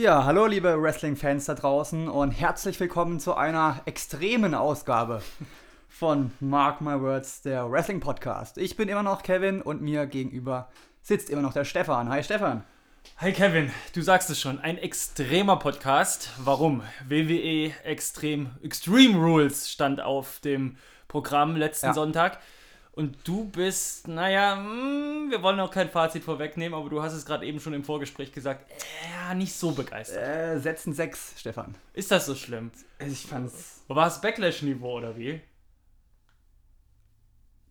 Ja, hallo liebe Wrestling-Fans da draußen und herzlich willkommen zu einer extremen Ausgabe von Mark My Words, der Wrestling-Podcast. Ich bin immer noch Kevin und mir gegenüber sitzt immer noch der Stefan. Hi Stefan. Hi Kevin, du sagst es schon, ein extremer Podcast. Warum? WWE Extrem Extreme Rules stand auf dem Programm letzten ja. Sonntag. Und du bist, naja, hm, wir wollen auch kein Fazit vorwegnehmen, aber du hast es gerade eben schon im Vorgespräch gesagt, äh, ja, nicht so begeistert. Äh, setzen sechs, Stefan. Ist das so schlimm? Ich fand's. War es Backlash-Niveau oder wie?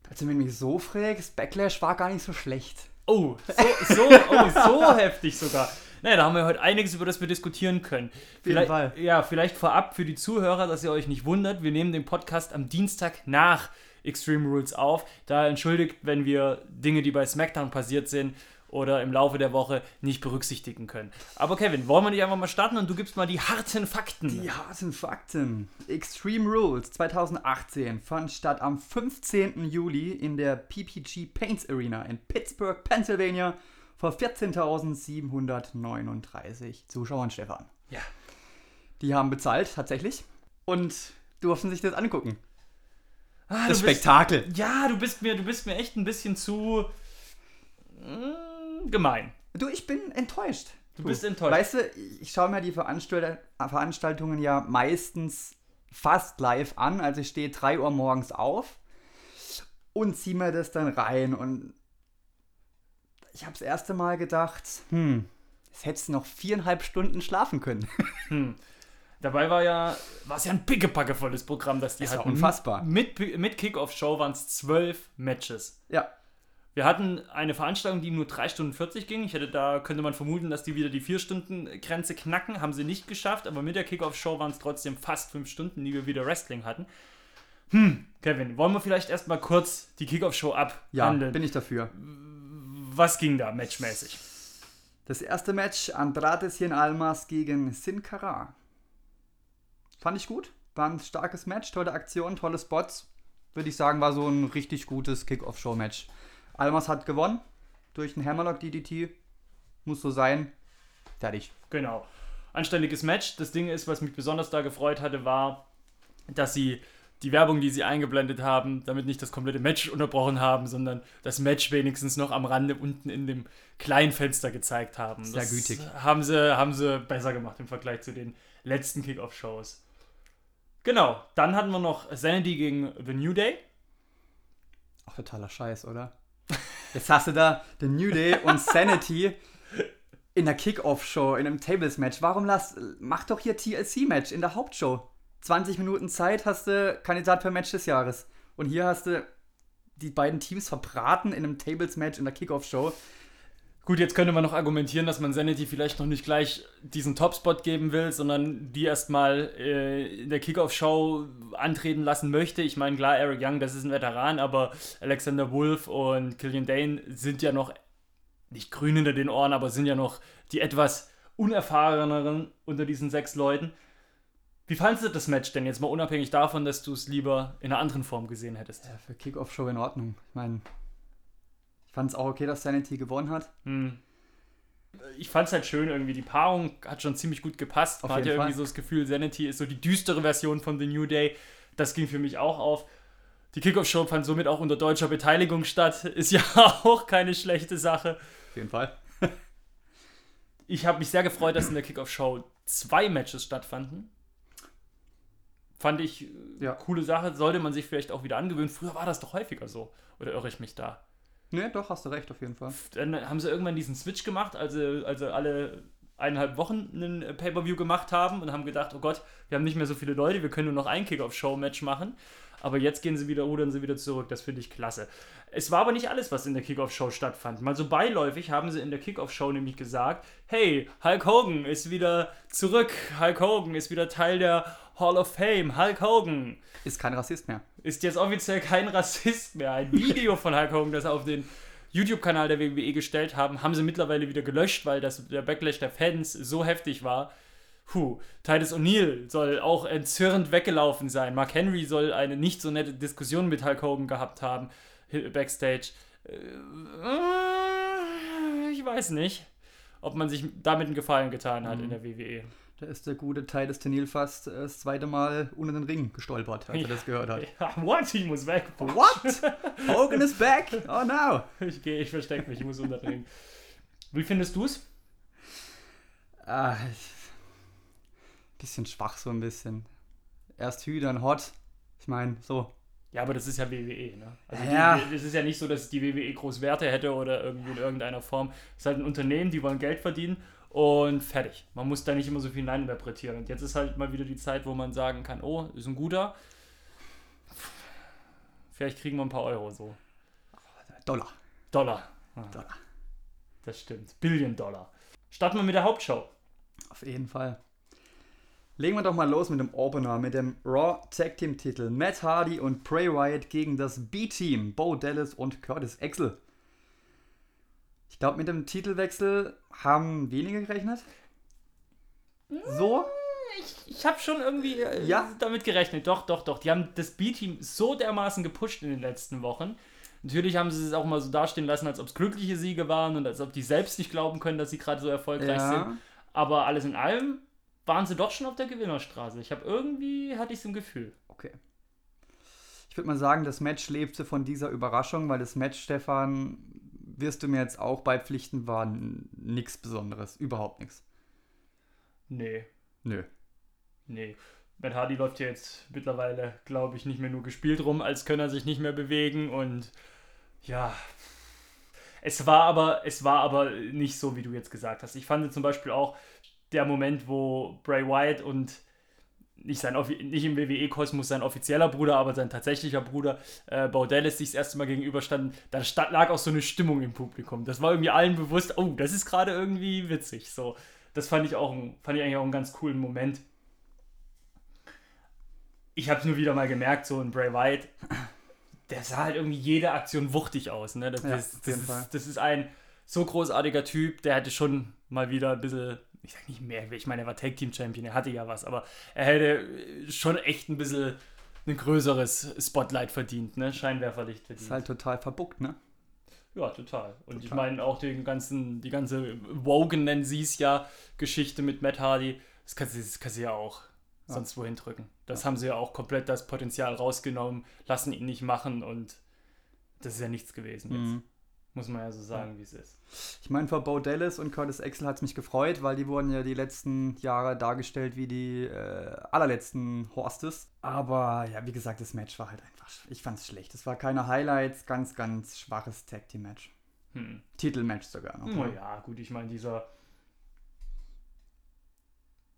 Also, wenn du mich so fragst, Backlash war gar nicht so schlecht. Oh, so, so, oh, so heftig sogar. Naja, da haben wir heute einiges, über das wir diskutieren können. Vielleicht, ja, vielleicht vorab für die Zuhörer, dass ihr euch nicht wundert, wir nehmen den Podcast am Dienstag nach Extreme Rules auf. Da entschuldigt, wenn wir Dinge, die bei SmackDown passiert sind oder im Laufe der Woche nicht berücksichtigen können. Aber Kevin, wollen wir nicht einfach mal starten und du gibst mal die harten Fakten. Die harten Fakten. Extreme Rules 2018 fand statt am 15. Juli in der PPG Paints Arena in Pittsburgh, Pennsylvania vor 14.739 Zuschauern, Stefan. Ja. Die haben bezahlt, tatsächlich. Und durften sich das angucken. Ah, das Spektakel. Bist, ja, du bist mir, du bist mir echt ein bisschen zu mm, gemein. Du, ich bin enttäuscht. Du, du bist enttäuscht. Weißt du, ich schaue mir die Veranstalt Veranstaltungen ja meistens fast live an. Also ich stehe 3 Uhr morgens auf und ziehe mir das dann rein. Und ich habe das erste Mal gedacht, hm, jetzt hättest du noch viereinhalb Stunden schlafen können. Hm. Dabei war ja, war es ja ein pickepackevolles Programm, das die das hatten. War unfassbar. Mit, mit Kickoff-Show waren es zwölf Matches. Ja. Wir hatten eine Veranstaltung, die nur 3 Stunden 40 ging. Ich hätte da, könnte man vermuten, dass die wieder die 4-Stunden-Grenze knacken. Haben sie nicht geschafft, aber mit der Kickoff-Show waren es trotzdem fast 5 Stunden, die wir wieder Wrestling hatten. Hm, Kevin, wollen wir vielleicht erstmal kurz die Kickoff-Show abhandeln? Ja, bin ich dafür. Was ging da matchmäßig? Das erste Match Andrade Cien Almas gegen Sin Cara. Fand ich gut. War ein starkes Match, tolle Aktion, tolle Spots. Würde ich sagen, war so ein richtig gutes Kick-Off-Show-Match. Almas hat gewonnen durch einen Hammerlock DDT. Muss so sein. Fertig. Genau. Anständiges Match. Das Ding ist, was mich besonders da gefreut hatte, war, dass sie die Werbung, die sie eingeblendet haben, damit nicht das komplette Match unterbrochen haben, sondern das Match wenigstens noch am Rande unten in dem kleinen Fenster gezeigt haben. Sehr das gütig. Haben sie, haben sie besser gemacht im Vergleich zu den letzten Kickoff-Shows. Genau, dann hatten wir noch Sanity gegen The New Day. Ach, totaler Scheiß, oder? Jetzt hast du da The New Day und Sanity in der Kickoff-Show, in einem Tables-Match. Warum lass, mach doch hier TLC-Match in der Hauptshow. 20 Minuten Zeit hast du Kandidat für Match des Jahres. Und hier hast du die beiden Teams verbraten in einem Tables-Match in der Kickoff-Show. Gut, jetzt könnte man noch argumentieren, dass man Sanity vielleicht noch nicht gleich diesen Topspot geben will, sondern die erstmal äh, in der Kickoff-Show antreten lassen möchte. Ich meine, klar, Eric Young, das ist ein Veteran, aber Alexander Wolf und Killian Dane sind ja noch nicht grün hinter den Ohren, aber sind ja noch die etwas unerfahreneren unter diesen sechs Leuten. Wie fandest du das Match denn jetzt mal unabhängig davon, dass du es lieber in einer anderen Form gesehen hättest? Ja, für Kickoff-Show in Ordnung. Ich meine, fand es auch okay, dass Sanity gewonnen hat. Hm. Ich fand es halt schön, irgendwie die Paarung hat schon ziemlich gut gepasst. Man hat ja irgendwie so das Gefühl, Sanity ist so die düstere Version von The New Day. Das ging für mich auch auf. Die Kickoff-Show fand somit auch unter deutscher Beteiligung statt. Ist ja auch keine schlechte Sache. Auf jeden Fall. ich habe mich sehr gefreut, dass in der Kickoff-Show zwei Matches stattfanden. Fand ich äh, ja. coole Sache. Sollte man sich vielleicht auch wieder angewöhnen. Früher war das doch häufiger so. Oder irre ich mich da? Ne, doch, hast du recht, auf jeden Fall. Dann haben sie irgendwann diesen Switch gemacht, also, also alle eineinhalb Wochen ein Pay-Per-View gemacht haben und haben gedacht, oh Gott, wir haben nicht mehr so viele Leute, wir können nur noch ein Kick-Off-Show-Match machen. Aber jetzt gehen sie wieder, rudern sie wieder zurück. Das finde ich klasse. Es war aber nicht alles, was in der Kickoff-Show stattfand. Mal so beiläufig haben sie in der Kickoff-Show nämlich gesagt: Hey, Hulk Hogan ist wieder zurück. Hulk Hogan ist wieder Teil der Hall of Fame. Hulk Hogan. Ist kein Rassist mehr. Ist jetzt offiziell kein Rassist mehr. Ein Video von Hulk Hogan, das auf den YouTube-Kanal der WWE gestellt haben, haben sie mittlerweile wieder gelöscht, weil das, der Backlash der Fans so heftig war. Puh, Titus O'Neill soll auch entzürnt weggelaufen sein. Mark Henry soll eine nicht so nette Diskussion mit Hulk Hogan gehabt haben, backstage. Äh, ich weiß nicht. ob man sich damit einen Gefallen getan hat Mhm. in der WWE. Da ist der gute Titus Tenil fast äh, das zweite Mal unter den Ring gestolpert, als er das gehört hat. Ja, what? Ich muss weg. What? Hogan is back? Oh no. Ich gehe, ich verstecke mich, ich muss unter den Ring. Wie findest du es? Ah, bisschen schwach so ein bisschen. Erst Hü, dann Hot. Ich meine, so. Ja, aber das ist ja WWE, ne? Also Ja. es ist ja nicht so, dass die WWE groß Werte hätte oder irgendwie in irgendeiner Form. Es ist halt ein Unternehmen, die wollen Geld verdienen und fertig. Man muss da nicht immer so viel hineininterpretieren. Und jetzt ist halt mal wieder die Zeit, wo man sagen kann, oh, ist ein guter. Vielleicht kriegen wir ein paar Euro so. Dollar. Dollar. Ah, Dollar. Das stimmt. Billion Dollar. Starten wir mit der Hauptshow. Auf jeden Fall. Legen wir doch mal los mit dem Opener, mit dem Raw Tag Team Titel. Matt Hardy und Bray Wyatt gegen das B-Team, Bo Dallas und Curtis Axel. Ich glaube, mit dem Titelwechsel haben wenige gerechnet. So? Ich, ich habe schon irgendwie äh, Ja? damit gerechnet. Doch, doch, doch. Die haben das B-Team so dermaßen gepusht in den letzten Wochen. Natürlich haben sie es auch mal so dastehen lassen, als ob es glückliche Siege waren und als ob die selbst nicht glauben können, dass sie gerade so erfolgreich sind. Ja. Aber alles in allem waren sie doch schon auf der Gewinnerstraße. Ich habe irgendwie, hatte ich es im Gefühl. Okay. Ich würde mal sagen, das Match lebte von dieser Überraschung, weil das Match, Stefan, wirst du mir jetzt auch beipflichten, war nichts Besonderes. Überhaupt nichts. Nee, Nö. nee. Matt Hardy läuft ja jetzt mittlerweile, glaube ich, nicht mehr nur gespielt rum, als könne er sich nicht mehr bewegen und ja. Es war aber, es war aber nicht so, wie du jetzt gesagt hast. Ich fand zum Beispiel auch der Moment, wo Bray Wyatt und nicht, sein, nicht im WWE-Kosmos sein offizieller Bruder, aber sein tatsächlicher Bruder, äh, Bo Dallas, sich das erste Mal gegenüberstanden, da lag auch so eine Stimmung im Publikum. Das war irgendwie allen bewusst, oh, das ist gerade irgendwie witzig. So, das fand ich auch, ein, fand ich eigentlich auch einen ganz coolen Moment. Ich habe es nur wieder mal gemerkt, so ein Bray Wyatt, der sah halt irgendwie jede Aktion wuchtig aus. Ne? Das, Ja, das, das, ist, das ist ein so großartiger Typ, der hätte schon mal wieder ein bisschen, ich sag nicht mehr, ich meine, er war Tag Team Champion, er hatte ja was, aber er hätte schon echt ein bisschen ein größeres Spotlight verdient, ne? Scheinwerferlicht verdient. Ist halt total verbuckt, ne? Ja, total. Und ich Total. meine auch den ganzen, die ganze Wogan, nennen sie es ja, Geschichte mit Matt Hardy, das kannst du, das kannst du ja auch Ja. sonst wohin drücken. Das haben sie ja auch komplett das Potenzial rausgenommen, lassen ihn nicht machen und das ist ja nichts gewesen jetzt. Muss man ja so sagen, wie es ist. Ich meine, für Bo Dallas und Curtis Axel hat es mich gefreut, weil die wurden ja die letzten Jahre dargestellt wie die äh, allerletzten Horstes. Aber ja, wie gesagt, das Match war halt einfach, ich fand es schlecht. Es war keine Highlights, ganz, ganz schwaches Tag Team Match. Hm. Titelmatch sogar noch. Oh ne? ja, gut, ich meine, dieser.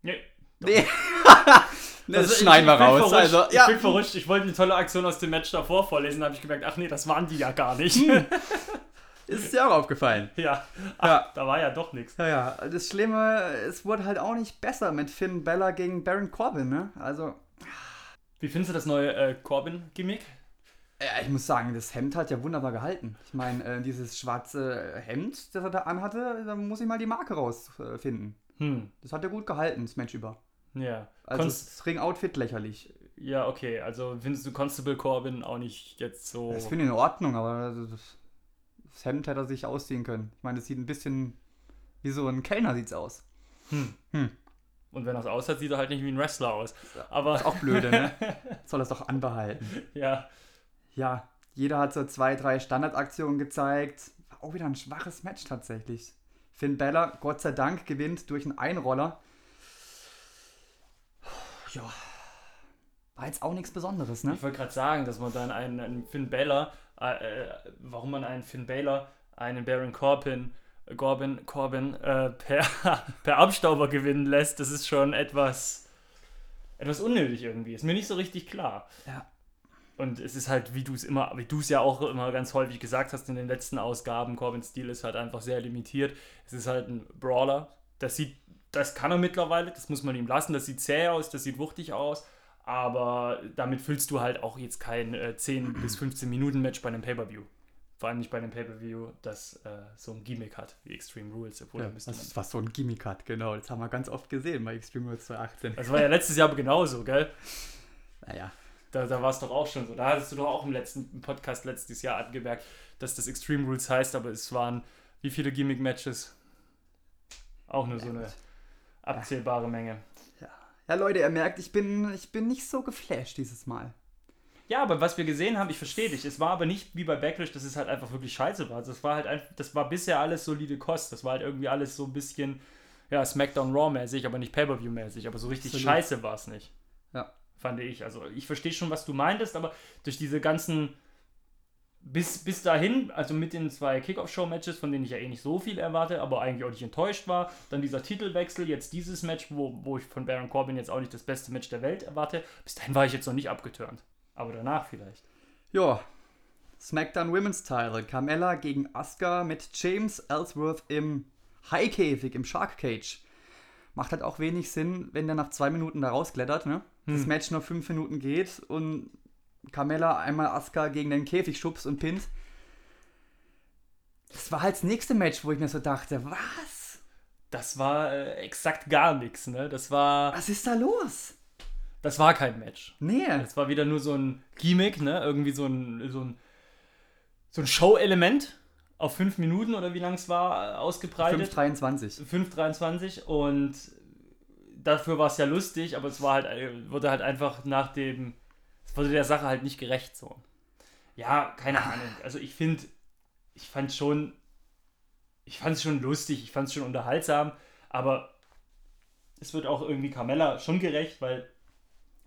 Nee. Nee. das Also ich- schneiden wir ich raus. verrutscht, Also, Ich ja. bin verrutscht. Ich wollte eine tolle Aktion aus dem Match davor vorlesen, habe ich gemerkt, ach nee, das waren die ja gar nicht. Ist dir auch aufgefallen. ja. Ach, Ja. da war ja doch nichts. Ja, ja, das Schlimme, es wurde halt auch nicht besser mit Finn Bella gegen Baron Corbin, ne? Also, Wie findest du das neue äh, Corbin-Gimmick? ja, ich muss sagen, das Hemd hat ja wunderbar gehalten. Ich meine, äh, dieses schwarze Hemd, das er da anhatte, da muss ich mal die Marke rausfinden. Hm, Das hat er gut gehalten, das Match über. ja. Also Konst das Ring-Outfit lächerlich. ja, okay. Also findest du Constable Corbin auch nicht jetzt so. Das finde ich in Ordnung, aber das, das Hemd hätte er sich ausziehen können. Ich meine, das sieht ein bisschen wie so ein Kellner sieht's aus. Hm. Hm. Und wenn er es aussieht, sieht er halt nicht wie ein Wrestler aus. Aber Ist auch blöde, ne? Soll das doch anbehalten. ja, Ja, jeder hat so zwei, drei Standardaktionen gezeigt. War auch wieder ein schwaches Match tatsächlich. Finn Bella, Gott sei Dank, gewinnt durch einen Einroller. Ja. War jetzt auch nichts Besonderes, ne? ich wollte gerade sagen, dass man dann einen, einen Finn Balor, äh, äh, warum man einen Finn Balor, einen Baron Corbin, äh, Corbin, Corbin äh, per, per Abstauber gewinnen lässt, das ist schon etwas, etwas unnötig irgendwie. Ist mir nicht so richtig klar. Ja. Und es ist halt, wie du es immer, wie du es ja auch immer ganz häufig gesagt hast in den letzten Ausgaben, Corbins Stil ist halt einfach sehr limitiert. Es ist halt ein Brawler. Das sieht, das kann er mittlerweile, das muss man ihm lassen. Das sieht zäh aus, das sieht wuchtig aus. Aber damit füllst du halt auch jetzt kein äh, 10 bis 15 Minuten Match bei einem Pay-Per-View. Vor allem nicht bei einem Pay-Per-View, das äh, so ein Gimmick hat, wie Extreme Rules. Obwohl, Ja, das ist was so ein Gimmick hat, genau. Das haben wir ganz oft gesehen bei Extreme Rules 2018. das war ja letztes Jahr genauso, gell? Naja. Da, da war es doch auch schon so. Da hattest du doch auch im letzten Podcast letztes Jahr angemerkt, dass das Extreme Rules heißt, aber es waren wie viele Gimmick-Matches? Auch nur so Ja, eine gut. abzählbare Menge. Ja, Leute, ihr merkt, ich bin, ich bin nicht so geflasht dieses Mal. Ja, aber was wir gesehen haben, ich verstehe dich. Es war aber nicht wie bei Backlash, dass es halt einfach wirklich scheiße war. Das war halt einfach, das war bisher alles solide Kost. Das war halt irgendwie alles so ein bisschen, ja, SmackDown Raw-mäßig, aber nicht Pay-Per-View-mäßig. Aber so richtig Absolut. scheiße war es nicht. Ja. Fand ich. Also ich verstehe schon, was du meintest, aber durch diese ganzen bis, bis dahin, also mit den zwei Kickoff-Show-Matches, von denen ich ja eh nicht so viel erwarte, aber eigentlich auch nicht enttäuscht war, dann dieser Titelwechsel, jetzt dieses Match, wo, wo ich von Baron Corbin jetzt auch nicht das beste Match der Welt erwarte, bis dahin war ich jetzt noch nicht abgeturnt. Aber danach vielleicht. Ja, SmackDown Women's Title. Carmella gegen Asuka mit James Ellsworth im High-Käfig, im Shark Cage. Macht halt auch wenig Sinn, wenn der nach zwei Minuten da rausklettert, ne? Das Hm. Match nur fünf Minuten geht und Carmella einmal Asuka gegen den Käfig schubst und pinnt. Das war halt das nächste Match, wo ich mir so dachte, was? Das war äh, exakt gar nichts, ne? Das war, Was ist da los? das war kein Match. Nee. Das war wieder nur so ein Gimmick, ne? Irgendwie so ein, so ein, so ein Show-Element auf fünf Minuten oder wie lang es war, äh, ausgebreitet. 5,23. 5,23 und dafür war es ja lustig, aber es war halt, äh, wurde halt einfach nach dem, es wurde der Sache halt nicht gerecht so. Ja, keine Ahnung. Also ich finde, ich fand schon, ich fand es schon lustig, ich fand es schon unterhaltsam, aber es wird auch irgendwie Carmella schon gerecht, weil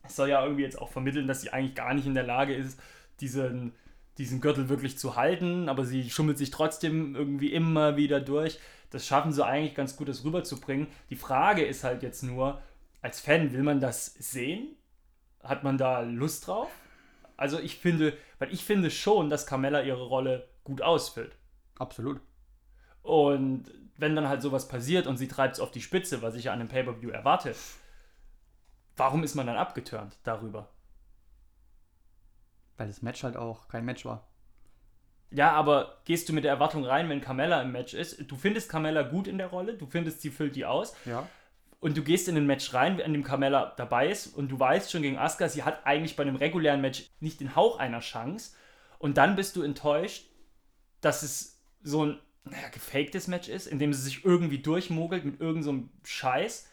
es soll ja irgendwie jetzt auch vermitteln, dass sie eigentlich gar nicht in der Lage ist, diesen, diesen Gürtel wirklich zu halten, aber sie schummelt sich trotzdem irgendwie immer wieder durch. Das schaffen sie eigentlich ganz gut, das rüberzubringen. Die Frage ist halt jetzt nur, als Fan, will man das sehen? Hat man da Lust drauf? Also ich finde, weil ich finde schon, dass Carmella ihre Rolle gut ausfüllt. Absolut. Und wenn dann halt sowas passiert und sie treibt es auf die Spitze, was ich ja an einem Pay-Per-View erwarte, warum ist man dann abgeturnt darüber? Weil das Match halt auch kein Match war. Ja, aber gehst du mit der Erwartung rein, wenn Carmella im Match ist? Du findest Carmella gut in der Rolle, du findest, sie füllt die aus Ja. Und du gehst in ein Match rein, an dem Carmella dabei ist und du weißt schon gegen Asuka, sie hat eigentlich bei einem regulären Match nicht den Hauch einer Chance und dann bist du enttäuscht, dass es so ein naja, gefaktes Match ist, in dem sie sich irgendwie durchmogelt mit irgendeinem so Scheiß.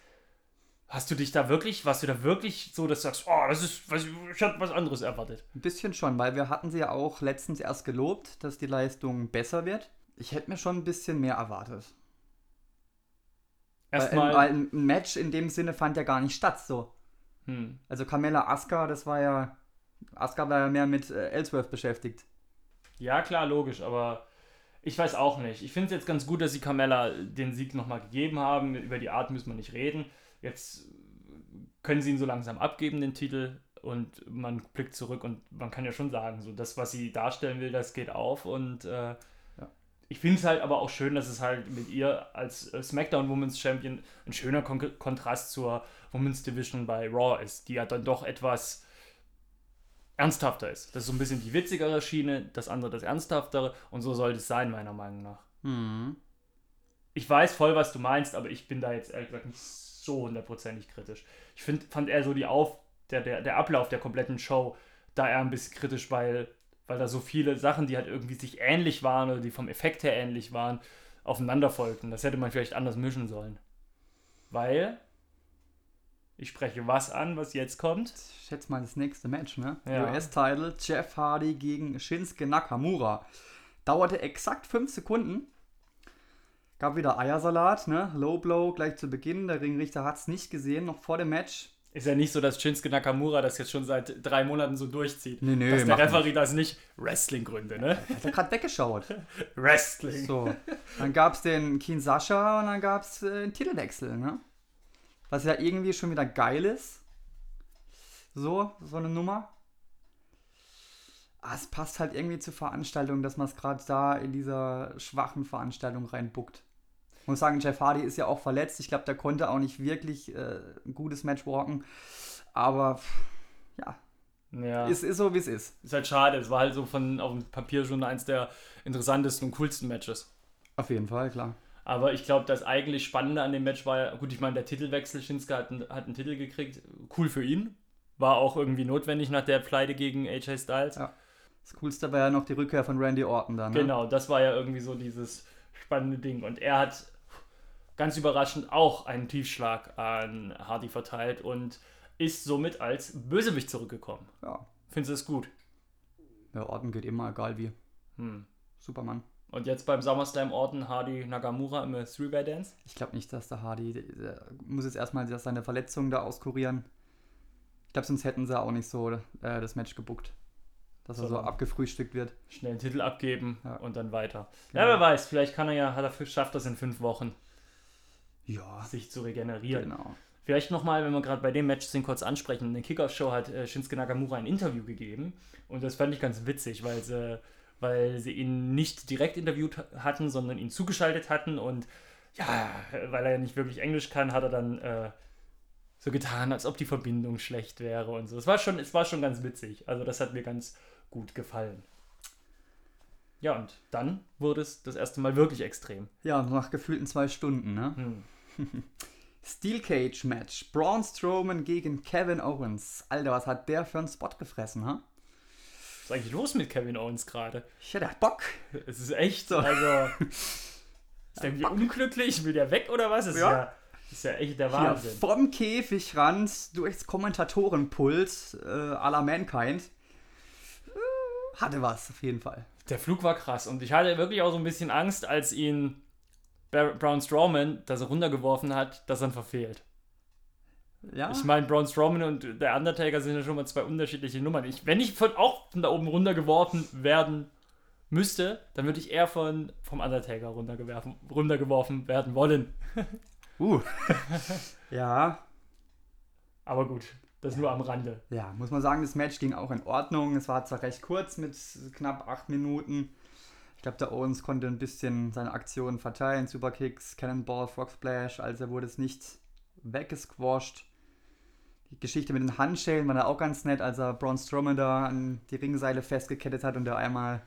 Hast du dich da wirklich, warst du da wirklich so, dass du sagst, oh, das ist, was, ich hatte was anderes erwartet? Ein bisschen schon, weil wir hatten sie ja auch letztens erst gelobt, dass die Leistung besser wird. Ich hätte mir schon ein bisschen mehr erwartet. Erstmal, weil ein Match in dem Sinne fand ja gar nicht statt, so. hm, Also Carmella Asuka, das war ja. Asuka war ja mehr mit äh, Ellsworth beschäftigt. Ja, klar, logisch, aber ich weiß auch nicht. Ich finde es jetzt ganz gut, dass sie Carmella den Sieg nochmal gegeben haben. Über die Art müssen wir nicht reden. Jetzt können sie ihn so langsam abgeben, den Titel, und man blickt zurück und man kann ja schon sagen, so das, was sie darstellen will, das geht auf. Und äh, ich finde es halt aber auch schön, dass es halt mit ihr als äh, SmackDown Women's Champion ein schöner Kon Kontrast zur Women's Division bei Raw ist, die ja dann doch etwas ernsthafter ist. Das ist so ein bisschen die witzigere Schiene, das andere das ernsthaftere und so sollte es sein, meiner Meinung nach. Mhm. Ich weiß voll, was du meinst, aber ich bin da jetzt ehrlich gesagt nicht so hundertprozentig kritisch. Ich find, fand eher so die Auf, der, der, der Ablauf der kompletten Show da eher ein bisschen kritisch, weil, weil da so viele Sachen, die halt irgendwie sich ähnlich waren oder die vom Effekt her ähnlich waren, aufeinander folgten. Das hätte man vielleicht anders mischen sollen. Weil, ich spreche was an, was jetzt kommt. Ich schätze mal das nächste Match, ne? Ja. US-Title Jeff Hardy gegen Shinsuke Nakamura. Dauerte exakt 5 Sekunden. Gab wieder Eiersalat, ne? Low Blow gleich zu Beginn. Der Ringrichter hat es nicht gesehen, noch vor dem Match. Ist ja nicht so, dass Shinsuke Nakamura das jetzt schon seit drei Monaten so durchzieht. Nee, nee, dass der Referee das nicht Wrestling-Gründe, ne? Hat er gerade weggeschaut. Wrestling. So. Dann gab es den Keen Sascha und dann gab es äh, den Titelwechsel, ne? Was ja irgendwie schon wieder geil ist. So, so eine Nummer. Ah, es passt halt irgendwie zur Veranstaltung, dass man es gerade da in dieser schwachen Veranstaltung reinbuckt. Ich muss sagen, Jeff Hardy ist ja auch verletzt. Ich glaube, der konnte auch nicht wirklich äh, ein gutes Match walken. Aber ja, Ja. es ist so, wie es ist. Ist halt schade. Es war halt so von auf dem Papier schon eins der interessantesten und coolsten Matches. Auf jeden Fall, klar. Aber ich glaube, das eigentlich Spannende an dem Match war ja, gut, ich meine, der Titelwechsel, Shinsuke hat, einen- hat einen Titel gekriegt. Cool für ihn. War auch irgendwie notwendig nach der Pleite gegen AJ Styles. Ja. Das Coolste war ja noch die Rückkehr von Randy Orton dann. Ne? Genau, das war ja irgendwie so dieses spannende Ding. Und er hat ganz überraschend auch einen Tiefschlag an Hardy verteilt und ist somit als Bösewicht zurückgekommen. Ja. Findest du es gut? Ja, Orden geht immer, egal wie. Hm. Supermann. Und jetzt beim SummerSlam Orton Hardy Nagamura im Three-Way-Dance? Ich glaube nicht, dass der Hardy der, muss jetzt erstmal seine Verletzung da auskurieren. Ich glaube, sonst hätten sie auch nicht so äh, das Match gebuckt. Dass er so abgefrühstückt wird. Schnell einen Titel abgeben Ja. und dann weiter. Genau. Ja, wer weiß, vielleicht kann er ja, hat er schafft das in fünf Wochen, Ja, sich zu regenerieren. genau. Vielleicht nochmal, wenn wir gerade bei dem Match sind, kurz ansprechen. In der Kickoff-Show hat äh, Shinsuke Nakamura ein Interview gegeben und das fand ich ganz witzig, weil sie, weil sie ihn nicht direkt interviewt ha- hatten, sondern ihn zugeschaltet hatten und ja, weil er ja nicht wirklich Englisch kann, hat er dann äh, so getan, als ob die Verbindung schlecht wäre und so. Es war schon, es war schon ganz witzig. Also das hat mir ganz gut gefallen. Ja, und dann wurde es das erste Mal wirklich extrem. Ja, nach gefühlten zwei Stunden, ne? Hm. Steel Cage Match. Braun Strowman gegen Kevin Owens. Alter, was hat der für einen Spot gefressen, ha? Was ist eigentlich los mit Kevin Owens gerade? Ich hätte Bock. Es ist echt So. also. Ist der irgendwie unglücklich? Will der weg oder was? Ist Ja. ja, ist ja echt der Hier Wahnsinn. vom Käfigrand durchs Kommentatorenpult äh, à la Mankind. Äh, hatte was, auf jeden Fall. Der Flug war krass und ich hatte wirklich auch so ein bisschen Angst, als ihn Braun Strowman, dass er runtergeworfen hat, dass er ihn verfehlt. Ja, Ich meine, Braun Strowman und der Undertaker sind ja schon mal zwei unterschiedliche Nummern. Ich, wenn ich von, auch von da oben runtergeworfen werden müsste, dann würde ich eher von, vom Undertaker runtergeworfen, runtergeworfen werden wollen. uh. ja, Aber gut, das nur am Rande. ja, muss man sagen, das Match ging auch in Ordnung. Es war zwar recht kurz mit knapp acht Minuten. Ich glaube, der Owens konnte ein bisschen seine Aktionen verteilen. Superkicks, Cannonball, Frog Splash. Also wurde es nicht weggesquasht. Die Geschichte mit den Handschellen war da auch ganz nett, als er Braun Strowman da an die Ringseile festgekettet hat und der einmal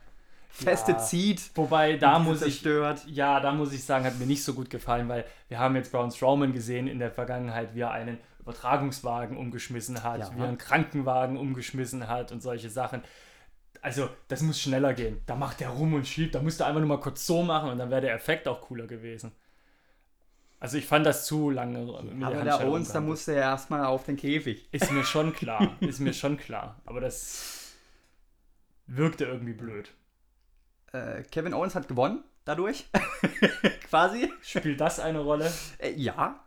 feste Ja. zieht. Wobei, da muss ich zerstört. Ja, da muss ich sagen, hat mir nicht so gut gefallen, weil wir haben jetzt Braun Strowman gesehen in der Vergangenheit, wie er einen Übertragungswagen umgeschmissen hat, Ja. wie er einen Krankenwagen umgeschmissen hat und solche Sachen. Also, das muss schneller gehen. Da macht er rum und schiebt, da musst du einfach nur mal kurz so machen und dann wäre der Effekt auch cooler gewesen. Also, ich fand das zu lange. mit Aber der der Owens, da musste er erstmal auf den Käfig. Ist mir schon klar, ist mir schon klar. Aber das wirkte irgendwie blöd. Äh, Kevin Owens hat gewonnen, dadurch. Quasi. Spielt das eine Rolle? Äh, ja,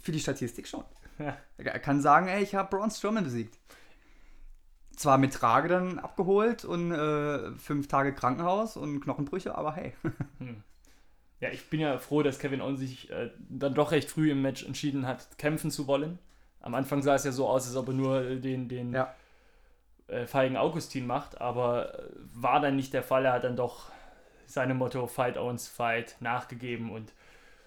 für die Statistik schon. Ja. Er kann sagen, ey, ich habe Braun Strowman besiegt. Zwar mit Trage dann abgeholt und äh, fünf Tage Krankenhaus und Knochenbrüche, aber hey. Ja, ich bin ja froh, dass Kevin Owens sich äh, dann doch recht früh im Match entschieden hat, kämpfen zu wollen. Am Anfang sah es ja so aus, als ob er nur den, den Ja. äh, feigen Augustin macht, aber äh, war dann nicht der Fall. Er hat dann doch seinem Motto Fight Owens Fight nachgegeben und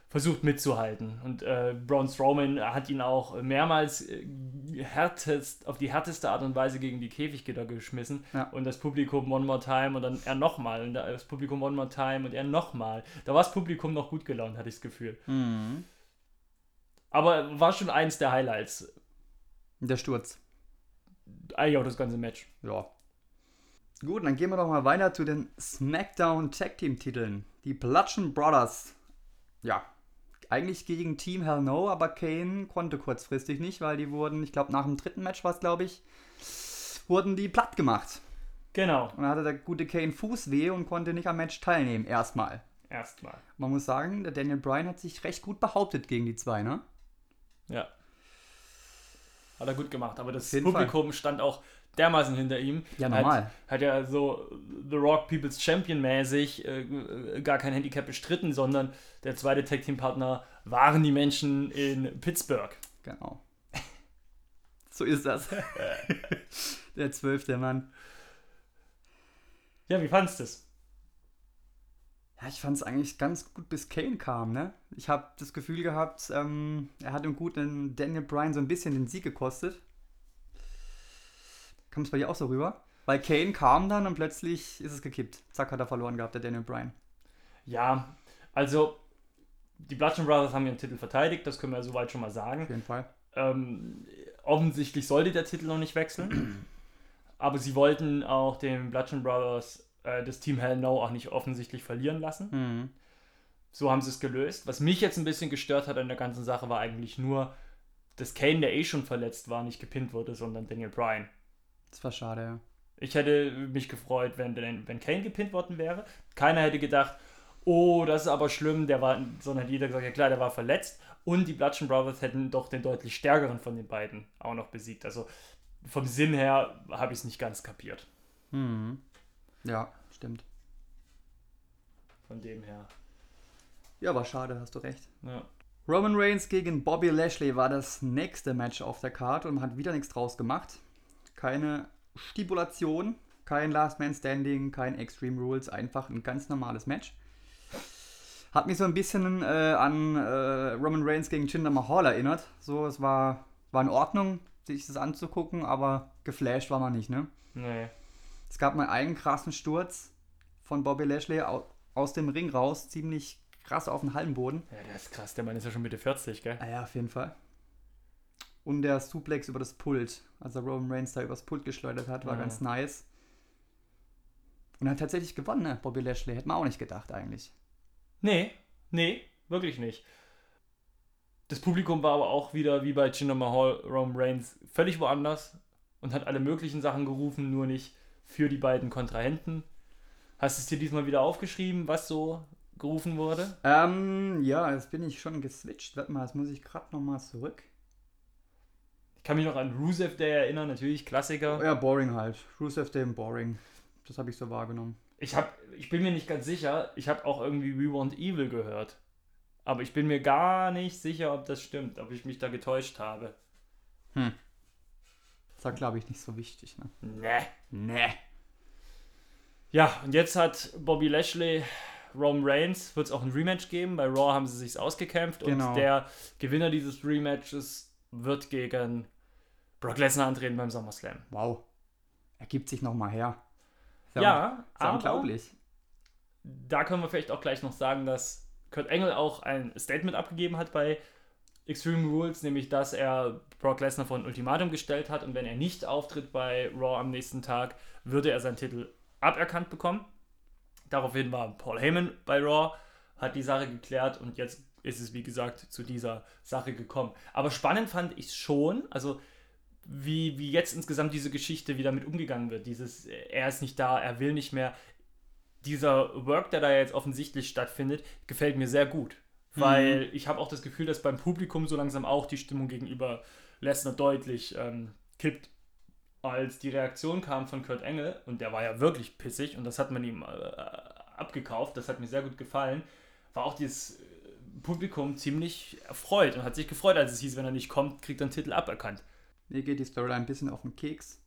versucht mitzuhalten. Und äh, Braun Strowman hat ihn auch mehrmals äh, härtest, auf die härteste Art und Weise gegen die Käfiggitter geschmissen. Ja. Und das Publikum One More Time und dann er nochmal. Und das Publikum One More Time und er nochmal. Da war das Publikum noch gut gelaunt, hatte ich das Gefühl. Aber war schon eins der Highlights. Der Sturz. Eigentlich auch das ganze Match. Ja. Gut, dann gehen wir doch mal weiter zu den SmackDown Tag Team Titeln. Die Bludgeon Brothers. Ja, eigentlich gegen Team Hell No, aber Kane konnte kurzfristig nicht, weil die wurden, ich glaube, nach dem dritten Match war es, glaube ich, wurden die platt gemacht. Genau, Und dann hatte der gute Kane Fußweh und konnte nicht am Match teilnehmen, erstmal. erstmal. Man muss sagen, der Daniel Bryan hat sich recht gut behauptet gegen die zwei, ne? Ja. Hat er gut gemacht, aber das Publikum stand auch dermaßen hinter ihm. Ja, normal. Hat, hat ja so The Rock People's Champion mäßig äh, gar kein Handicap bestritten, sondern der zweite Tag Team Partner waren die Menschen in Pittsburgh. Genau. So ist das. der zwölfte Mann. Ja, wie fandest du es? Ja, ich fand es eigentlich ganz gut, bis Kane kam, ne? Ich habe das Gefühl gehabt, ähm, er hat dem guten Daniel Bryan so ein bisschen den Sieg gekostet. Kam es bei dir auch so rüber? Weil Kane kam dann und plötzlich ist es gekippt. Zack, hat er verloren gehabt, der Daniel Bryan. Ja, also die Bludgeon Brothers haben ihren Titel verteidigt, das können wir soweit schon mal sagen. Auf jeden Fall. Ähm, offensichtlich sollte der Titel noch nicht wechseln. aber sie wollten auch den Bludgeon Brothers, äh, das Team Hell No, auch nicht offensichtlich verlieren lassen. Mhm. So haben sie es gelöst. Was mich jetzt ein bisschen gestört hat an der ganzen Sache, war eigentlich nur, dass Kane, der eh schon verletzt war, nicht gepinnt wurde, sondern Daniel Bryan. Das war schade, ja. Ich hätte mich gefreut, wenn, wenn Kane gepinnt worden wäre. Keiner hätte gedacht, oh, das ist aber schlimm, der war, sondern jeder gesagt, ja klar, der war verletzt. Und die Bludgeon Brothers hätten doch den deutlich stärkeren von den beiden auch noch besiegt. Also vom Sinn her habe ich es nicht ganz kapiert. Mhm. Ja, stimmt. Von dem her. Ja, war schade, hast du recht. Ja. Roman Reigns gegen Bobby Lashley war das nächste Match auf der Karte und man hat wieder nichts draus gemacht. Keine Stipulation, kein Last Man Standing, kein Extreme Rules, einfach ein ganz normales Match. Hat mich so ein bisschen äh, an äh, Roman Reigns gegen Jinder Mahal erinnert. So, es war, war in Ordnung, sich das anzugucken, aber geflasht war man nicht, ne? Nee. Es gab mal einen krassen Sturz von Bobby Lashley aus dem Ring raus, ziemlich krass auf den Hallenboden. Ja, der ist krass, der Mann ist ja schon Mitte 40, gell? Ah ja, auf jeden Fall. Und der Suplex über das Pult, also Roman Reigns da übers Pult geschleudert hat, war Ja. ganz nice. Und er hat tatsächlich gewonnen, ne? Bobby Lashley. Hätte man auch nicht gedacht, eigentlich. Nee, nee, wirklich nicht. Das Publikum war aber auch wieder wie bei Jinder Mahal, Roman Reigns, völlig woanders und hat alle möglichen Sachen gerufen, nur nicht für die beiden Kontrahenten. Hast du es dir diesmal wieder aufgeschrieben, was so gerufen wurde? Ähm, ja, jetzt bin ich schon geswitcht. Warte mal, jetzt muss ich gerade nochmal zurück. Ich kann mich noch an Rusev Day erinnern, natürlich Klassiker. Ja, boring halt. Rusev Day boring. Das habe ich so wahrgenommen. Ich, hab, ich bin mir nicht ganz sicher, ich habe auch irgendwie We Want Evil gehört. Aber ich bin mir gar nicht sicher, ob das stimmt, ob ich mich da getäuscht habe. Das war, glaube ich, nicht so wichtig, ne? Nee. Nee. Ja, und jetzt hat Bobby Lashley, Roman Reigns, wird es auch ein Rematch geben. Bei Raw haben sie sich ausgekämpft Genau. und der Gewinner dieses Rematches wird gegen Brock Lesnar antreten beim SummerSlam. Wow. Er gibt sich nochmal her. Ist Ja, ist aber unglaublich. da können wir vielleicht auch gleich noch sagen, dass Kurt Engel auch ein Statement abgegeben hat bei Extreme Rules, nämlich dass er Brock Lesnar vor ein Ultimatum gestellt hat und wenn er nicht auftritt bei Raw am nächsten Tag, würde er seinen Titel aberkannt bekommen. Daraufhin war Paul Heyman bei Raw, hat die Sache geklärt und jetzt ist es wie gesagt zu dieser Sache gekommen. Aber spannend fand ich schon, also wie, wie jetzt insgesamt diese Geschichte wieder mit umgegangen wird. Dieses, er ist nicht da, er will nicht mehr. Dieser Work, der da jetzt offensichtlich stattfindet, gefällt mir sehr gut. Weil ich habe auch das Gefühl, dass beim Publikum so langsam auch die Stimmung gegenüber Lesnar deutlich ähm, kippt. Als die Reaktion kam von Kurt Engel, und der war ja wirklich pissig, und das hat man ihm äh, abgekauft, das hat mir sehr gut gefallen, war auch dieses äh, Publikum ziemlich erfreut und hat sich gefreut, als es hieß, wenn er nicht kommt, kriegt er einen Titel aberkannt. Mir geht die Storyline ein bisschen auf den Keks.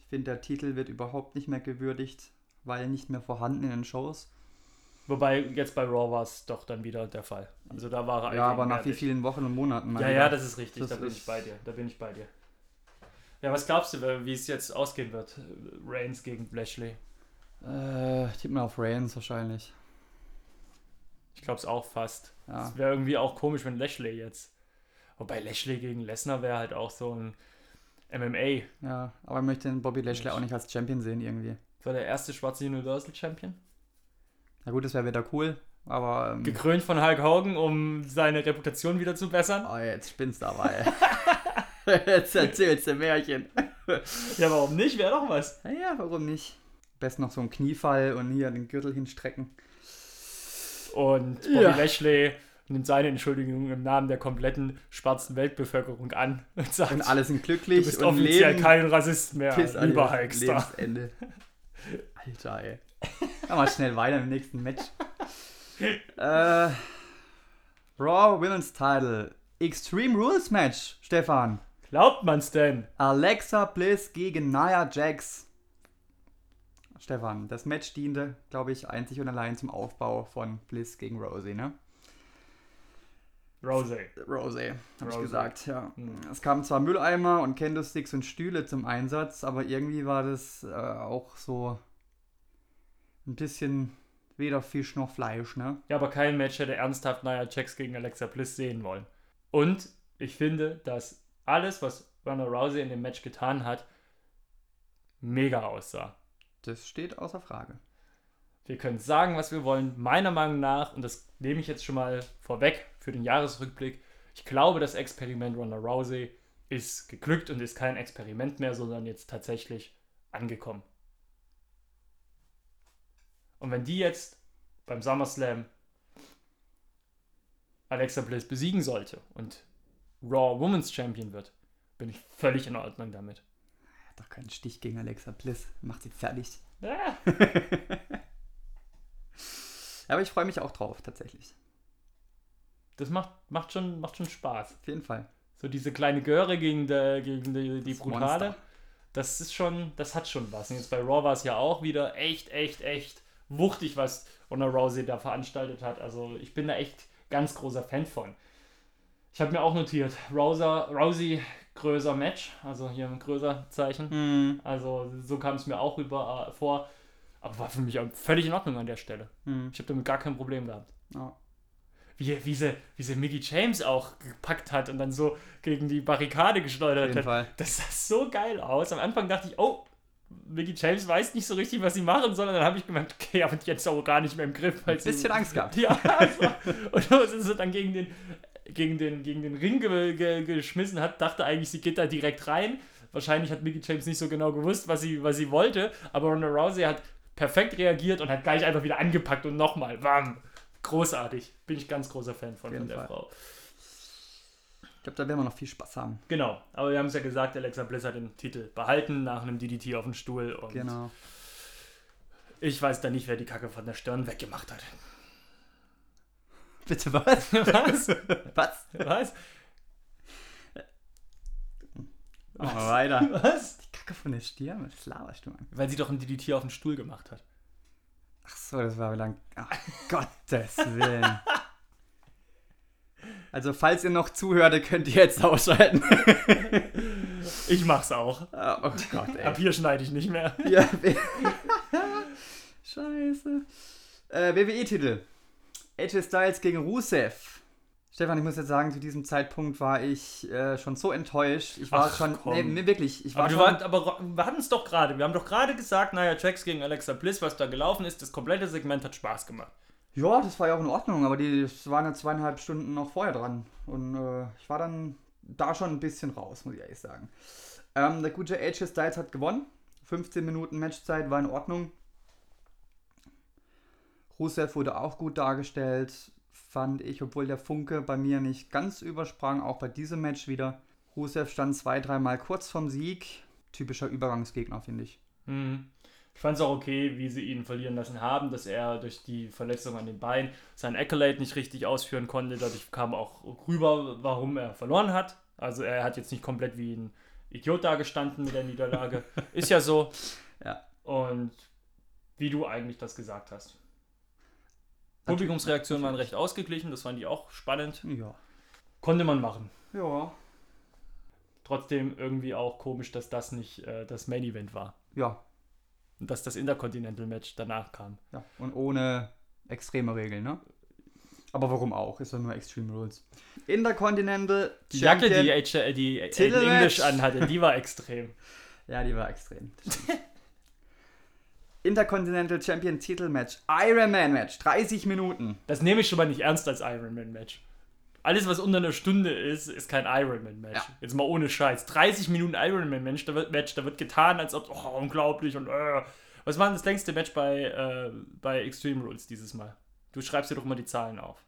Ich finde, der Titel wird überhaupt nicht mehr gewürdigt, weil nicht mehr vorhanden in den Shows. Wobei jetzt bei Raw war es doch dann wieder der Fall. Also da war er Ja, aber nach wie vielen Wochen und Monaten Ja, wieder. ja, das ist richtig. Das da bin ich bei dir. Da bin ich bei dir. Ja, was glaubst du, wie es jetzt ausgehen wird? Reigns gegen Lashley. Äh, tipp mal auf Reigns wahrscheinlich. Ich glaube es auch fast. Ja. Es wäre irgendwie auch komisch, wenn Lashley jetzt. Wobei Lashley gegen Lesnar wäre halt auch so ein MMA. Ja, aber ich möchte den Bobby Lashley auch nicht als Champion sehen irgendwie. So der erste schwarze Universal Champion. Na gut, das wäre wieder cool, aber ähm, Gekrönt von Hulk Hogan, um seine Reputation wieder zu bessern. oh, jetzt spinnst du aber, ey. jetzt erzählst du Märchen. Ja, warum nicht? Wäre doch was. Naja, warum nicht? Best noch so ein Kniefall und hier den Gürtel hinstrecken. Und Bobby Ja. Lashley nimmt seine Entschuldigung im Namen der kompletten schwarzen Weltbevölkerung an und sagt, Und alle sind du glücklich bist und offiziell leben kein Rassist mehr, an lieber. Lebensende. Alter, ey. Machen wir schnell weiter im nächsten Match. äh, Raw Women's Title. Extreme Rules Match, Stefan. Glaubt man's denn? Alexa Bliss gegen Nia Jax. Stefan, das Match diente, glaube ich, einzig und allein zum Aufbau von Bliss gegen Rosie, ne? Rose. Rosie, habe ich gesagt, ja. Hm. Es kamen zwar Mülleimer und Candlesticks und Stühle zum Einsatz, aber irgendwie war das äh, auch so ein bisschen weder Fisch noch Fleisch, ne? Ja, aber kein Match hätte ernsthaft Nia Jax gegen Alexa Bliss sehen wollen. Und ich finde, dass alles, was Ronda Rousey in dem Match getan hat, mega aussah. Das steht außer Frage. Wir können sagen, was wir wollen. Meiner Meinung nach, und das nehme ich jetzt schon mal vorweg für den Jahresrückblick, ich glaube, das Experiment Ronda Rousey ist geglückt und ist kein Experiment mehr, sondern jetzt tatsächlich angekommen. Und wenn die jetzt beim SummerSlam Alexa Bliss besiegen sollte und Raw Women's Champion wird, bin ich völlig in Ordnung damit. Doch keinen Stich gegen Alexa Bliss. Macht sie fertig. Ja. Aber ich freue mich auch drauf, tatsächlich. Das macht, macht, schon, macht schon Spaß. Auf jeden Fall. So diese kleine Göre gegen, der, gegen die, die Das Brutale. Monster. Das ist schon, das hat schon was. Und jetzt bei Raw war es ja auch wieder echt, echt, echt wuchtig, was Ronda Rousey da veranstaltet hat. Also ich bin da echt ganz großer Fan von. Ich habe mir auch notiert, Rouser, Rousey größer Match, also hier ein größer Zeichen. Hm. Also so kam es mir auch rüber äh, vor. Aber war für mich auch völlig in Ordnung an der Stelle. Hm. Ich habe damit gar kein Problem gehabt. Ja. Wie, wie, sie, wie sie Mickey James auch gepackt hat und dann so gegen die Barrikade geschleudert hat. Fall. Das sah so geil aus. Am Anfang dachte ich, oh, Mickey James weiß nicht so richtig, was sie machen, sondern dann habe ich gemeint, okay, aber jetzt auch gar nicht mehr im Griff. Weil Ein bisschen Angst gehabt. Ja, also, und so ist sie dann gegen den, gegen den, gegen den Ring ge, ge, geschmissen hat, dachte eigentlich, sie geht da direkt rein. Wahrscheinlich hat Mickey James nicht so genau gewusst, was sie, was sie wollte, aber Ronda Rousey hat perfekt reagiert und hat gleich einfach wieder angepackt und nochmal, bam. Großartig. Bin ich ganz großer Fan von, von der Fall. Frau. Ich glaube, da werden wir noch viel Spaß haben. Genau, aber wir haben es ja gesagt, Alexa Bliss hat den Titel behalten nach einem DDT auf dem Stuhl und Genau. ich weiß da nicht, wer die Kacke von der Stirn weggemacht hat. Bitte was? Was? Was? Was? Machen wir weiter. Was? Die Kacke von der Stirn? Was laberst du, Mann? Weil sie doch ein DDT auf dem Stuhl gemacht hat. Ach so, das war lang. Ach, Gottes Willen. Also, falls ihr noch zuhört, könnt ihr jetzt ausschalten. Ich mach's auch. Ah, oh Gott, ey. Ab hier schneide ich nicht mehr. Ja, Scheiße. Äh, WWE-Titel. AJ Styles gegen Rusev. Stefan, ich muss jetzt sagen, zu diesem Zeitpunkt war ich äh, schon so enttäuscht. Ich war Ach, schon. komm. Nee, nee, wirklich. Ich war Aber, schon, warst, aber wir hatten es doch gerade. Wir haben doch gerade gesagt, naja, Jax gegen Alexa Bliss, was da gelaufen ist, das komplette Segment hat Spaß gemacht. Ja, das war ja auch in Ordnung, aber die das waren ja zweieinhalb Stunden noch vorher dran. Und äh, ich war dann da schon ein bisschen raus, muss ich ehrlich sagen. Ähm, der gute AJ Styles hat gewonnen. 15 Minuten Matchzeit war in Ordnung. Rusev wurde auch gut dargestellt, fand ich, obwohl der Funke bei mir nicht ganz übersprang, auch bei diesem Match wieder. Rusev stand zwei, dreimal kurz vom Sieg. Typischer Übergangsgegner, finde ich. Mhm. Ich fand es auch okay, wie sie ihn verlieren lassen haben, dass er durch die Verletzung an den Beinen sein Accolade nicht richtig ausführen konnte. Dadurch kam auch rüber, warum er verloren hat. Also er hat jetzt nicht komplett wie ein Idiot dagestanden mit der Niederlage. Ist ja so. Ja. Und wie du eigentlich das gesagt hast. Publikumsreaktionen waren recht ausgeglichen, das fand ich auch spannend. Ja. Konnte man machen. Ja. Trotzdem irgendwie auch komisch, dass das nicht äh, das Main Event war. Ja. Und dass das Intercontinental Match danach kam. Ja, und ohne extreme Regeln, ne? Aber warum auch? Ist doch nur Extreme Rules. Intercontinental Die Jacke, die, H die. English anhatte, die war extrem. Ja, die war extrem. Intercontinental Champion Titelmatch. Iron Man Match. 30 Minuten. Das nehme ich schon mal nicht ernst als Ironman-Match. Alles, was unter einer Stunde ist, ist kein Ironman-Match. Ja. Jetzt mal ohne Scheiß. 30 Minuten Ironman-Match, da wird, Match, da wird getan, als ob, oh, unglaublich und äh. Was war denn das längste Match bei, äh, bei Extreme Rules dieses Mal? Du schreibst dir doch mal die Zahlen auf.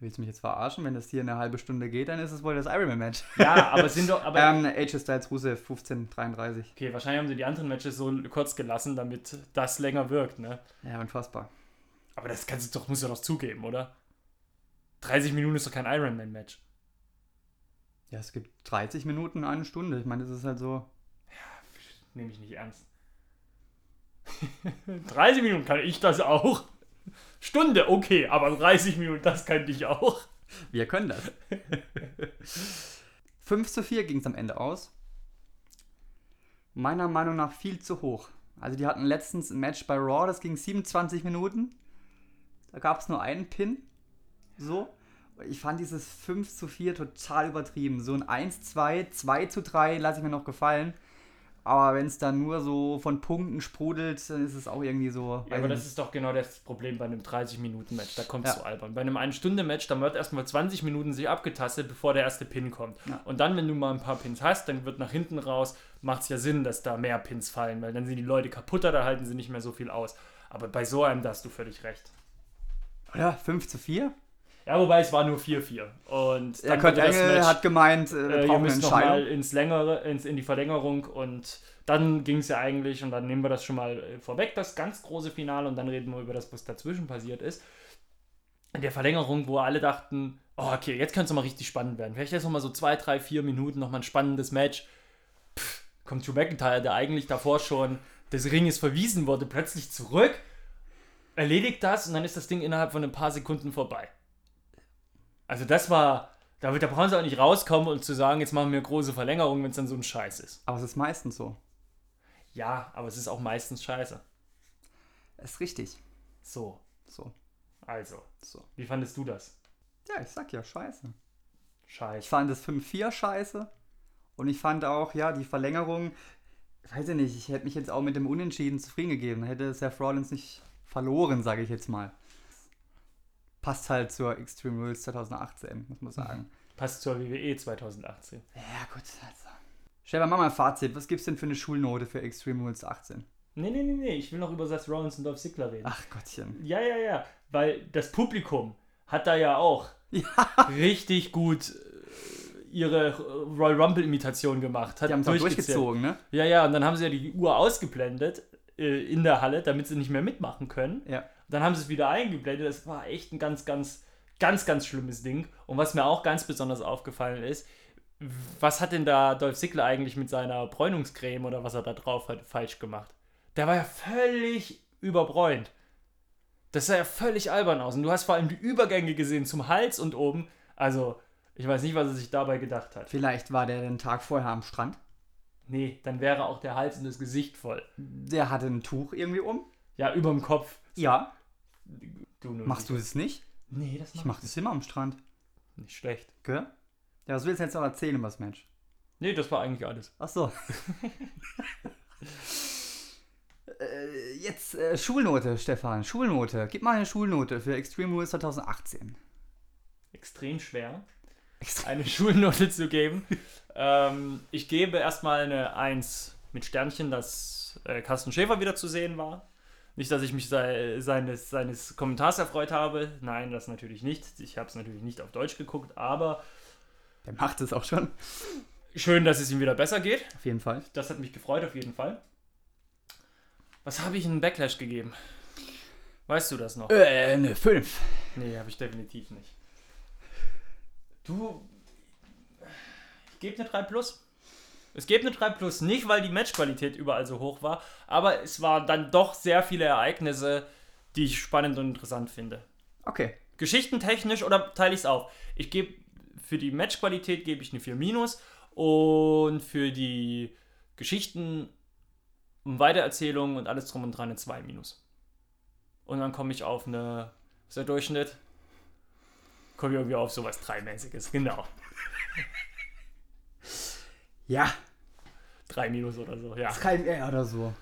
Willst du mich jetzt verarschen? Wenn das hier eine halbe Stunde geht, dann ist es wohl das Iron Man Match. Ja, aber sind doch, aber ähm, AJ Styles Rusev 15:33. Okay, wahrscheinlich haben sie die anderen Matches so kurz gelassen, damit das länger wirkt, ne? Ja, unfassbar. Aber das kannst du doch, musst du doch zugeben, oder? 30 Minuten ist doch kein Ironman-Match. Ja, es gibt 30 Minuten, eine Stunde. Ich meine, das ist halt so. Nehme ich nicht ernst. 30 Minuten kann ich das auch. Stunde, okay, aber 30 Minuten, das kann ich auch. Wir können das. 5 zu 4 ging es am Ende aus. Meiner Meinung nach viel zu hoch. Also die hatten letztens ein Match bei Raw, das ging 27 Minuten. Da gab es nur einen Pin. So. Ich fand dieses 5 zu 4 total übertrieben. So ein 1, 2, 2 zu 3 lasse ich mir noch gefallen. Aber wenn es dann nur so von Punkten sprudelt, dann ist es auch irgendwie so. Ja, aber das ist doch genau das Problem bei einem 30-Minuten-Match. Da kommt es Ja. zu albern. Bei einem 1-Stunde-Match, da wird erstmal 20 Minuten sich abgetastet, bevor der erste Pin kommt. Ja. Und dann, wenn du mal ein paar Pins hast, dann wird nach hinten raus, macht es ja Sinn, dass da mehr Pins fallen, weil dann sind die Leute kaputter, da halten sie nicht mehr so viel aus. Aber bei so einem, da hast du völlig recht. Ja, 5 zu 4. Ja, wobei es war nur 4-4. Und Der dann Kurt wurde das Engel Match- hat gemeint, äh, wir äh, brauchen eine nochmal Entscheidung. ins längere, ins, in die Verlängerung und dann ging es ja eigentlich, und dann nehmen wir das schon mal äh, vorweg, das ganz große Finale, und dann reden wir über das, was dazwischen passiert ist. In der Verlängerung, wo alle dachten, oh, okay, jetzt könnte es mal richtig spannend werden. Vielleicht jetzt nochmal so zwei, drei, vier Minuten nochmal ein spannendes Match. Pff, kommt Drew McIntyre, der eigentlich davor schon des Ringes verwiesen wurde, plötzlich zurück, erledigt das und dann ist das Ding innerhalb von ein paar Sekunden vorbei. Also das war, da, da brauchen sie auch nicht rauskommen und zu sagen, jetzt machen wir große Verlängerung, wenn es dann so ein Scheiß ist. Aber es ist meistens so. Ja, aber es ist auch meistens scheiße. Ist richtig. So, So, also, so. wie fandest du das? Ja, ich sag ja, scheiße. Ich Scheiße. fand das 5-4 scheiße. Und ich fand auch, ja, die Verlängerung, weiß ich nicht, ich hätte mich jetzt auch mit dem Unentschieden zufrieden gegeben. Hätte Seth Rollins nicht verloren, sage ich jetzt mal. Passt halt zur Extreme Rules 2018, muss man sagen. Passt zur WWE 2018. Ja, gut, also. Stell mal mal ein Fazit. Was gibt's denn für eine Schulnote für Extreme Rules 18? Nee, nee, nee, nee, ich will noch über Seth Rollins und Dolph Ziggler reden. Ach Gottchen. Ja, ja, ja, weil das Publikum hat da ja auch Ja, richtig gut äh, ihre Royal Rumble-Imitation gemacht. Hat die haben es durchgezogen, ne? Ja, ja, und dann haben sie ja die Uhr ausgeblendet äh, in der Halle, damit sie nicht mehr mitmachen können. Ja. Dann haben sie es wieder eingeblendet. Das war echt ein ganz, ganz, ganz, ganz schlimmes Ding. Und was mir auch ganz besonders aufgefallen ist, was hat denn da Dolph Ziggler eigentlich mit seiner Bräunungscreme oder was er da drauf hat falsch gemacht? Der war ja völlig überbräunt. Das sah ja völlig albern aus. Und du hast vor allem die Übergänge gesehen zum Hals und oben. Also, ich weiß nicht, was er sich dabei gedacht hat. Vielleicht war der den Tag vorher am Strand. Nee, dann wäre auch der Hals und das Gesicht voll. Der hatte ein Tuch irgendwie um. Ja, überm Kopf. Ja. Du Machst du das nicht? Nee, das Ich mach das immer am Strand. nicht schlecht. Gell? Ja, was willst du jetzt noch erzählen über das Match? Nee, das war eigentlich alles. Ach so. äh, jetzt äh, Schulnote, Stefan. Schulnote. Gib mal eine Schulnote für Extreme Rules 2018. Extrem schwer, Extrem. eine Schulnote zu geben. ähm, ich gebe erstmal eine 1 mit Sternchen, dass äh, Carsten Schäfer wieder zu sehen war. Nicht, dass ich mich sei, seines, seines Kommentars erfreut habe. Nein, das natürlich nicht. Ich habe es natürlich nicht auf Deutsch geguckt, aber Der macht es auch schon. schön, dass es ihm wieder besser geht. Auf jeden Fall. Das hat mich gefreut, auf jeden Fall. Was habe ich in Backlash gegeben? Weißt du das noch? Äh, eine 5. Nee, habe ich definitiv nicht. Du. Ich gebe eine 3 Plus. Es gibt eine 3 Plus, nicht weil die Matchqualität überall so hoch war, aber es waren dann doch sehr viele Ereignisse, die ich spannend und interessant finde. Okay. Geschichtentechnisch oder teile ich es auf? Ich gebe für die Matchqualität gebe ich eine 4 minus und für die Geschichten und Weitererzählungen und alles drum und dran eine 2 minus. Und dann komme ich auf eine, was ist der Durchschnitt? Komme ich irgendwie auf sowas 3-mäßiges, genau. Ja. 3 minus oder so, ja. Ist kein R oder so.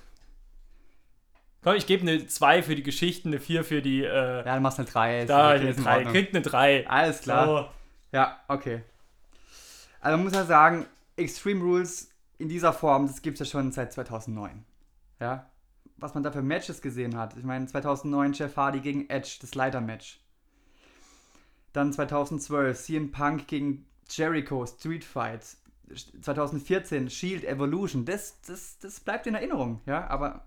Komm, ich gebe eine 2 für die Geschichten, eine 4 für die, äh, Ja, dann machst du eine 3. Ist da, okay, eine ist in 3, Ordnung. kriegt eine 3. Alles klar. So. Ja, okay. Also man muss ja sagen, Extreme Rules in dieser Form, das gibt es ja schon seit 2009. Ja. Was man da für Matches gesehen hat. Ich meine, 2009 Jeff Hardy gegen Edge, das Leiter-Match. Dann 2012 CM Punk gegen Jericho, Street Fight. 2014 Shield Evolution. Das, das, das bleibt in Erinnerung, ja. Aber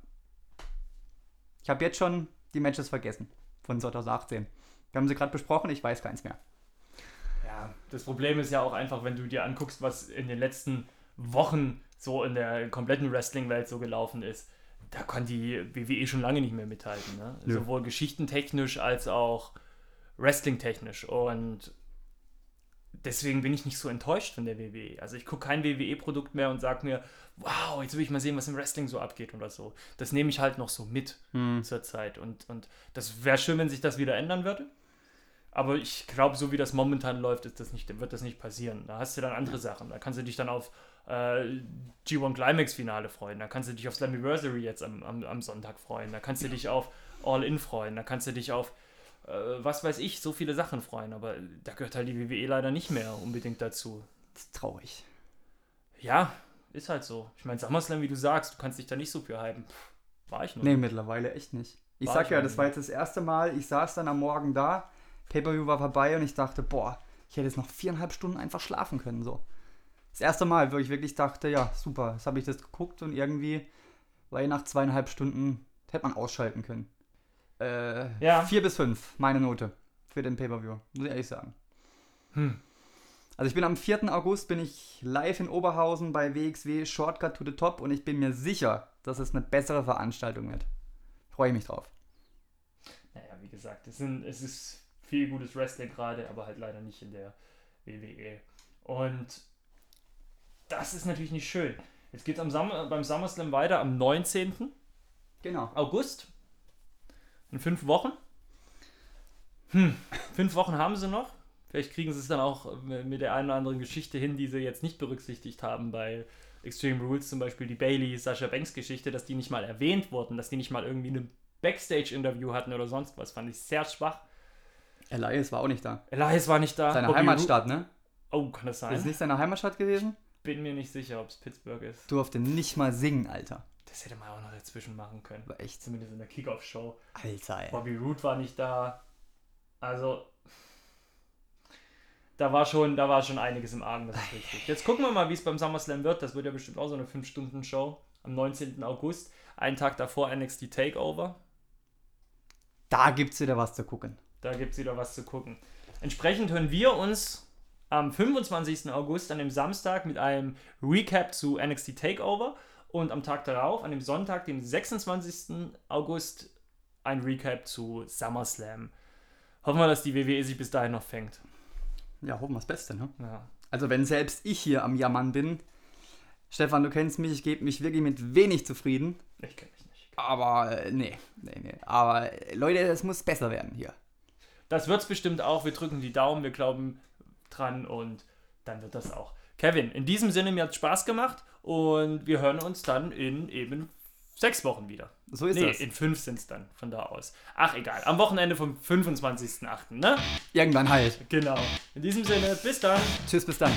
ich habe jetzt schon die Matches vergessen von 2018. Wir haben sie gerade besprochen, ich weiß keins mehr. Ja, das Problem ist ja auch einfach, wenn du dir anguckst, was in den letzten Wochen so in der kompletten Wrestling-Welt so gelaufen ist. Da kann die WWE schon lange nicht mehr mithalten. Ne? Sowohl geschichtentechnisch als auch wrestling-technisch. Und deswegen bin ich nicht so enttäuscht von der WWE. Also ich gucke kein WWE-Produkt mehr und sage mir, wow, jetzt will ich mal sehen, was im Wrestling so abgeht oder so. Das nehme ich halt noch so mit Hm. zur Zeit. Und, und das wäre schön, wenn sich das wieder ändern würde. Aber ich glaube, so wie das momentan läuft, ist das nicht, wird das nicht passieren. Da hast du dann andere Sachen. Da kannst du dich dann auf äh, G1 Climax Finale freuen. Da kannst du dich auf Slammiversary jetzt am, am, am Sonntag freuen. Da kannst du dich auf All In freuen. Da kannst du dich auf, äh, was weiß ich, so viele Sachen freuen. Aber da gehört halt die WWE leider nicht mehr unbedingt dazu. Das ist traurig. Ja, ist halt so. Ich meine, SummerSlam, wie du sagst, du kannst dich da nicht so für hypen. Pff, war ich noch. Nee, mittlerweile echt nicht. Ich War sag ich ja, das war jetzt das erste Mal, ich saß dann am Morgen da, Pay-Per-View war vorbei und ich dachte, boah, ich hätte jetzt noch viereinhalb Stunden einfach schlafen können, so. Das erste Mal, wo ich wirklich dachte, ja, super, jetzt habe ich das geguckt und irgendwie, weil nach zweieinhalb Stunden hätte man ausschalten können. Äh, Ja. Vier bis fünf, meine Note für den Pay-Per-View, muss ich ehrlich sagen. Hm. Also ich bin am 4. August, bin ich live in Oberhausen bei WXW Shortcut to the Top und ich bin mir sicher, dass es eine bessere Veranstaltung wird. Freue ich mich drauf. Naja, wie gesagt, es, sind, es ist viel gutes Wrestling gerade, aber halt leider nicht in der WWE. Und das ist natürlich nicht schön. Jetzt geht es Summer, beim SummerSlam weiter am 19. Genau. August. In fünf Wochen. Hm, fünf Wochen haben sie noch. Vielleicht kriegen sie es dann auch mit der einen oder anderen Geschichte hin, die sie jetzt nicht berücksichtigt haben bei Extreme Rules, zum Beispiel die Bailey Sascha Banks Geschichte, dass die nicht mal erwähnt wurden, dass die nicht mal irgendwie ein Backstage-Interview hatten oder sonst was. Fand ich sehr schwach. Elias war auch nicht da. Elias war nicht da. Seine Bobby Heimatstadt, ne? Oh, kann das sein? Ist es nicht seine Heimatstadt gewesen? Bin mir nicht sicher, ob es Pittsburgh ist. Durfte nicht mal singen, Alter. Das hätte man auch noch dazwischen machen können. War echt. Zumindest in der Kickoff-Show. Alter, ey. Bobby Roode war nicht da. Also, da war schon, da war schon einiges im Argen, das ist richtig. Jetzt gucken wir mal, wie es beim SummerSlam wird. Das wird ja bestimmt auch so eine 5-Stunden-Show am 19. August. Einen Tag davor NXT Takeover. Da gibt's wieder was zu gucken. Da gibt es wieder was zu gucken. Entsprechend hören wir uns am 25. August, an dem Samstag, mit einem Recap zu NXT Takeover und am Tag darauf, an dem Sonntag, dem 26. August, ein Recap zu SummerSlam. Hoffen wir, dass die WWE sich bis dahin noch fängt. Ja, hoffen wir das Beste, ne? Ja. Also wenn selbst ich hier am Jammern bin, Stefan, du kennst mich, ich gebe mich wirklich mit wenig zufrieden. Ich kenne mich nicht. Aber äh, nee, nee, nee. Aber äh, Leute, es muss besser werden hier. Das wird es bestimmt auch. Wir drücken die Daumen, wir glauben dran und dann wird das auch. Kevin, in diesem Sinne, mir hat Spaß gemacht und wir hören uns dann in eben sechs Wochen wieder. So ist nee, das. in fünf sind es dann von da aus. Ach, egal. Am Wochenende vom 25.08., ne? Irgendwann halt. Genau. In diesem Sinne, bis dann. Tschüss, bis dann.